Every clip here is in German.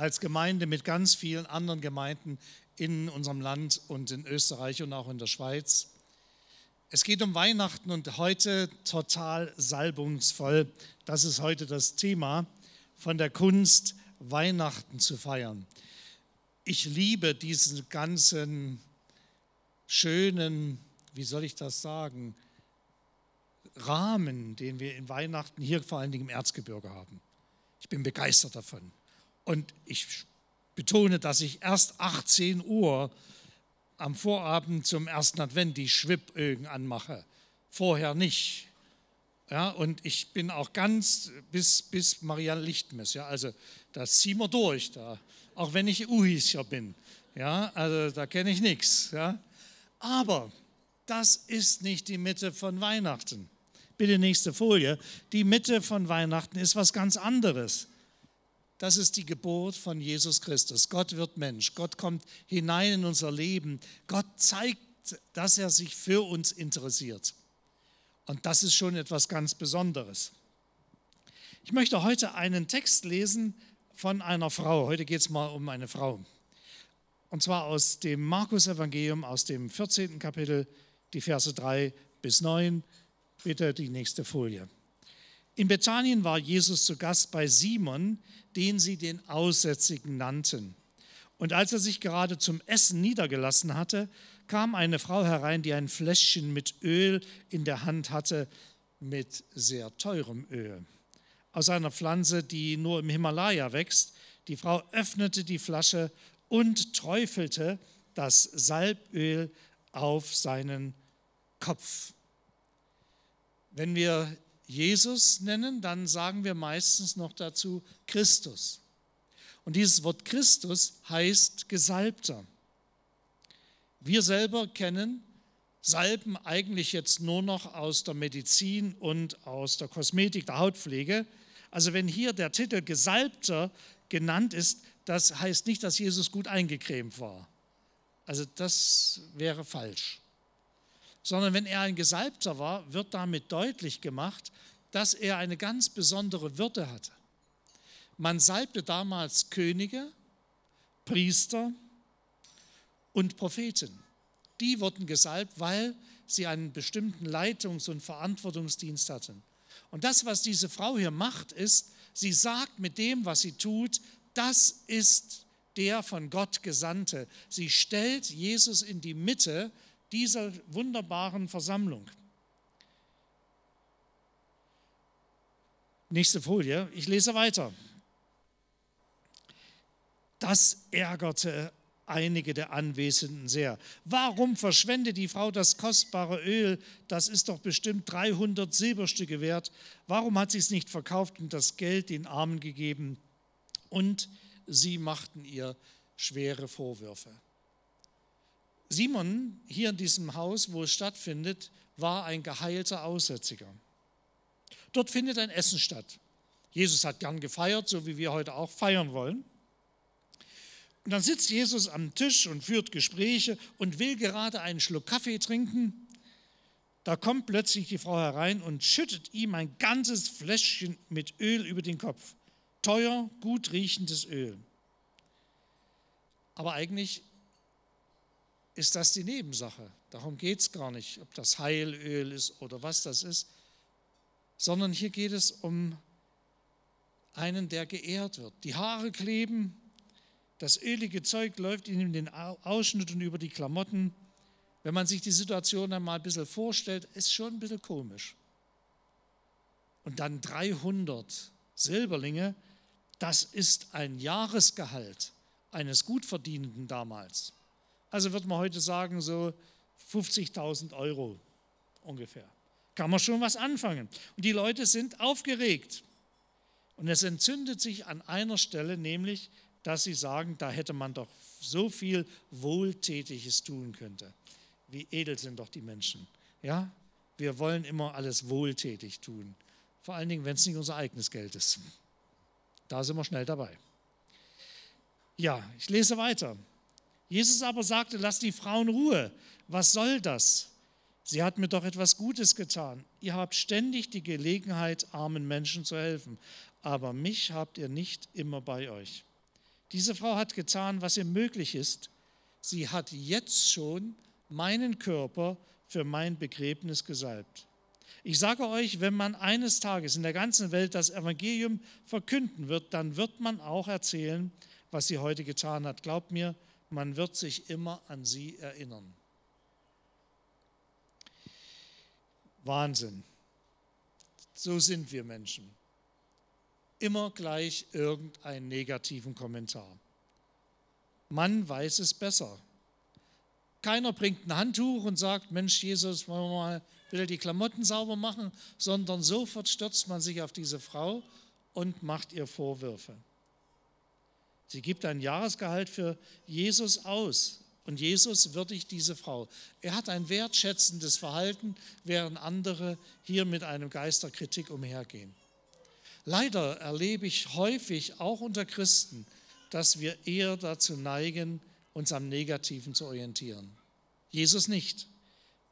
als Gemeinde mit ganz vielen anderen Gemeinden in unserem Land und in Österreich und auch in der Schweiz. Es geht um Weihnachten und heute total salbungsvoll. Das ist heute das Thema von der Kunst, Weihnachten zu feiern. Ich liebe diesen ganzen schönen, wie soll ich das sagen, Rahmen, den wir in Weihnachten hier vor allen Dingen im Erzgebirge haben. Ich bin begeistert davon. Und ich betone, dass ich erst 18 Uhr am Vorabend zum ersten Advent die Schwibögen anmache. Vorher nicht. Ja, und ich bin auch ganz bis, bis Marianne Lichtmess. Ja, also da ziehen wir durch, da, auch wenn ich Uhischer bin. Ja, also da kenne ich nichts. Ja. Aber das ist nicht die Mitte von Weihnachten. Bitte nächste Folie. Die Mitte von Weihnachten ist was ganz anderes. Das ist die Geburt von Jesus Christus. Gott wird Mensch. Gott kommt hinein in unser Leben. Gott zeigt, dass er sich für uns interessiert. Und das ist schon etwas ganz Besonderes. Ich möchte heute einen Text lesen von einer Frau. Heute geht es mal um eine Frau. Und zwar aus dem Markus-Evangelium, aus dem 14. Kapitel, die Verse 3 bis 9. Bitte die nächste Folie. In Bethanien war Jesus zu Gast bei Simon, den sie den Aussätzigen nannten. Und als er sich gerade zum Essen niedergelassen hatte, kam eine Frau herein, die ein Fläschchen mit Öl in der Hand hatte, mit sehr teurem Öl. Aus einer Pflanze, die nur im Himalaya wächst. Die Frau öffnete die Flasche und träufelte das Salböl auf seinen Kopf. Wenn wir Jesus nennen, dann sagen wir meistens noch dazu Christus. Und dieses Wort Christus heißt Gesalbter. Wir selber kennen Salben eigentlich jetzt nur noch aus der Medizin und aus der Kosmetik, der Hautpflege. Also wenn hier der Titel Gesalbter genannt ist, das heißt nicht, dass Jesus gut eingecremt war. Also das wäre falsch sondern wenn er ein Gesalbter war, wird damit deutlich gemacht, dass er eine ganz besondere Würde hatte. Man salbte damals Könige, Priester und Propheten. Die wurden gesalbt, weil sie einen bestimmten Leitungs- und Verantwortungsdienst hatten. Und das, was diese Frau hier macht, ist, sie sagt mit dem, was sie tut, das ist der von Gott Gesandte. Sie stellt Jesus in die Mitte dieser wunderbaren Versammlung. Nächste Folie, ich lese weiter. Das ärgerte einige der Anwesenden sehr. Warum verschwendet die Frau das kostbare Öl? Das ist doch bestimmt 300 Silberstücke wert. Warum hat sie es nicht verkauft und das Geld den Armen gegeben? Und sie machten ihr schwere Vorwürfe. Simon hier in diesem Haus, wo es stattfindet, war ein geheilter Aussätziger. Dort findet ein Essen statt. Jesus hat gern gefeiert, so wie wir heute auch feiern wollen. Und dann sitzt Jesus am Tisch und führt Gespräche und will gerade einen Schluck Kaffee trinken. Da kommt plötzlich die Frau herein und schüttet ihm ein ganzes Fläschchen mit Öl über den Kopf. Teuer, gut riechendes Öl. Aber eigentlich ist das die Nebensache. Darum geht es gar nicht, ob das Heilöl ist oder was das ist, sondern hier geht es um einen, der geehrt wird. Die Haare kleben, das ölige Zeug läuft in den Ausschnitt und über die Klamotten. Wenn man sich die Situation einmal ein bisschen vorstellt, ist schon ein bisschen komisch. Und dann 300 Silberlinge, das ist ein Jahresgehalt eines Gutverdienenden damals. Also wird man heute sagen, so 50.000 Euro ungefähr. Kann man schon was anfangen. Und die Leute sind aufgeregt. Und es entzündet sich an einer Stelle, nämlich, dass sie sagen, da hätte man doch so viel Wohltätiges tun können. Wie edel sind doch die Menschen. Ja, wir wollen immer alles wohltätig tun. Vor allen Dingen, wenn es nicht unser eigenes Geld ist. Da sind wir schnell dabei. Ja, ich lese weiter. Jesus aber sagte, lass die Frauen Ruhe. Was soll das? Sie hat mir doch etwas Gutes getan. Ihr habt ständig die Gelegenheit, armen Menschen zu helfen, aber mich habt ihr nicht immer bei euch. Diese Frau hat getan, was ihr möglich ist. Sie hat jetzt schon meinen Körper für mein Begräbnis gesalbt. Ich sage euch, wenn man eines Tages in der ganzen Welt das Evangelium verkünden wird, dann wird man auch erzählen, was sie heute getan hat. Glaubt mir, man wird sich immer an sie erinnern. Wahnsinn. So sind wir Menschen. Immer gleich irgendeinen negativen Kommentar. Man weiß es besser. Keiner bringt ein Handtuch und sagt, Mensch, Jesus, wollen wir mal wieder die Klamotten sauber machen, sondern sofort stürzt man sich auf diese Frau und macht ihr Vorwürfe. Sie gibt ein Jahresgehalt für Jesus aus und Jesus würdigt diese Frau. Er hat ein wertschätzendes Verhalten, während andere hier mit einem Geist der Kritik umhergehen. Leider erlebe ich häufig auch unter Christen, dass wir eher dazu neigen, uns am Negativen zu orientieren. Jesus nicht.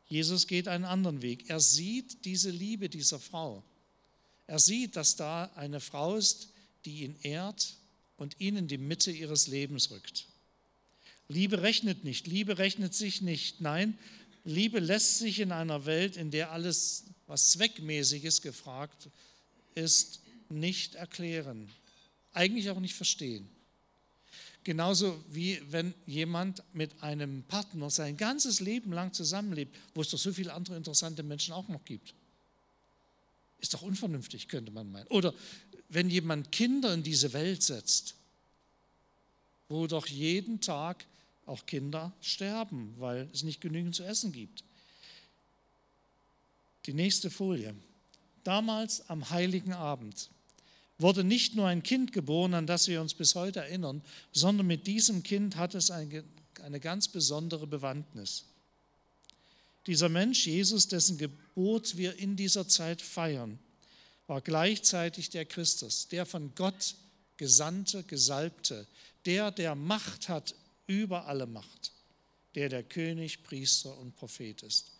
Jesus geht einen anderen Weg. Er sieht diese Liebe dieser Frau. Er sieht, dass da eine Frau ist, die ihn ehrt und ihn in die Mitte ihres Lebens rückt. Liebe rechnet nicht, Liebe rechnet sich nicht. Nein, Liebe lässt sich in einer Welt, in der alles, was zweckmäßiges gefragt ist, nicht erklären, eigentlich auch nicht verstehen. Genauso wie wenn jemand mit einem Partner sein ganzes Leben lang zusammenlebt, wo es doch so viele andere interessante Menschen auch noch gibt. Ist doch unvernünftig, könnte man meinen. Oder wenn jemand Kinder in diese Welt setzt, wo doch jeden Tag auch Kinder sterben, weil es nicht genügend zu essen gibt. Die nächste Folie. Damals am heiligen Abend wurde nicht nur ein Kind geboren, an das wir uns bis heute erinnern, sondern mit diesem Kind hat es eine, ganz besondere Bewandtnis. Dieser Mensch, Jesus, dessen Geburt wir in dieser Zeit feiern, war gleichzeitig der Christus, der von Gott gesandte, gesalbte, der, der Macht hat über alle Macht, der der König, Priester und Prophet ist.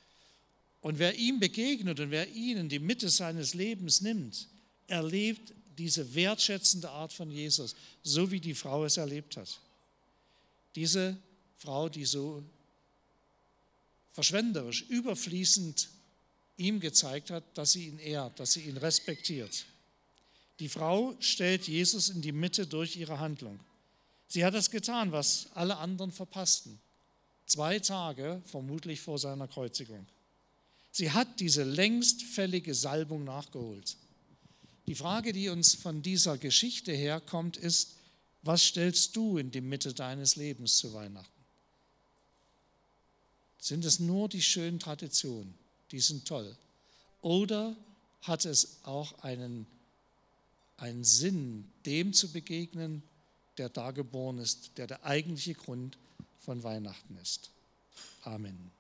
Und wer ihm begegnet und wer ihn in die Mitte seines Lebens nimmt, erlebt diese wertschätzende Art von Jesus, so wie die Frau es erlebt hat. Diese Frau, die so verschwenderisch, überfließend ihm gezeigt hat, dass sie ihn ehrt, dass sie ihn respektiert. Die Frau stellt Jesus in die Mitte durch ihre Handlung. Sie hat das getan, was alle anderen verpassten. Zwei Tage vermutlich vor seiner Kreuzigung. Sie hat diese längst fällige Salbung nachgeholt. Die Frage, die uns von dieser Geschichte herkommt, ist, was stellst du in die Mitte deines Lebens zu Weihnachten? Sind es nur die schönen Traditionen, die sind toll? Oder hat es auch einen, einen Sinn, dem zu begegnen, der da geboren ist, der der eigentliche Grund von Weihnachten ist? Amen.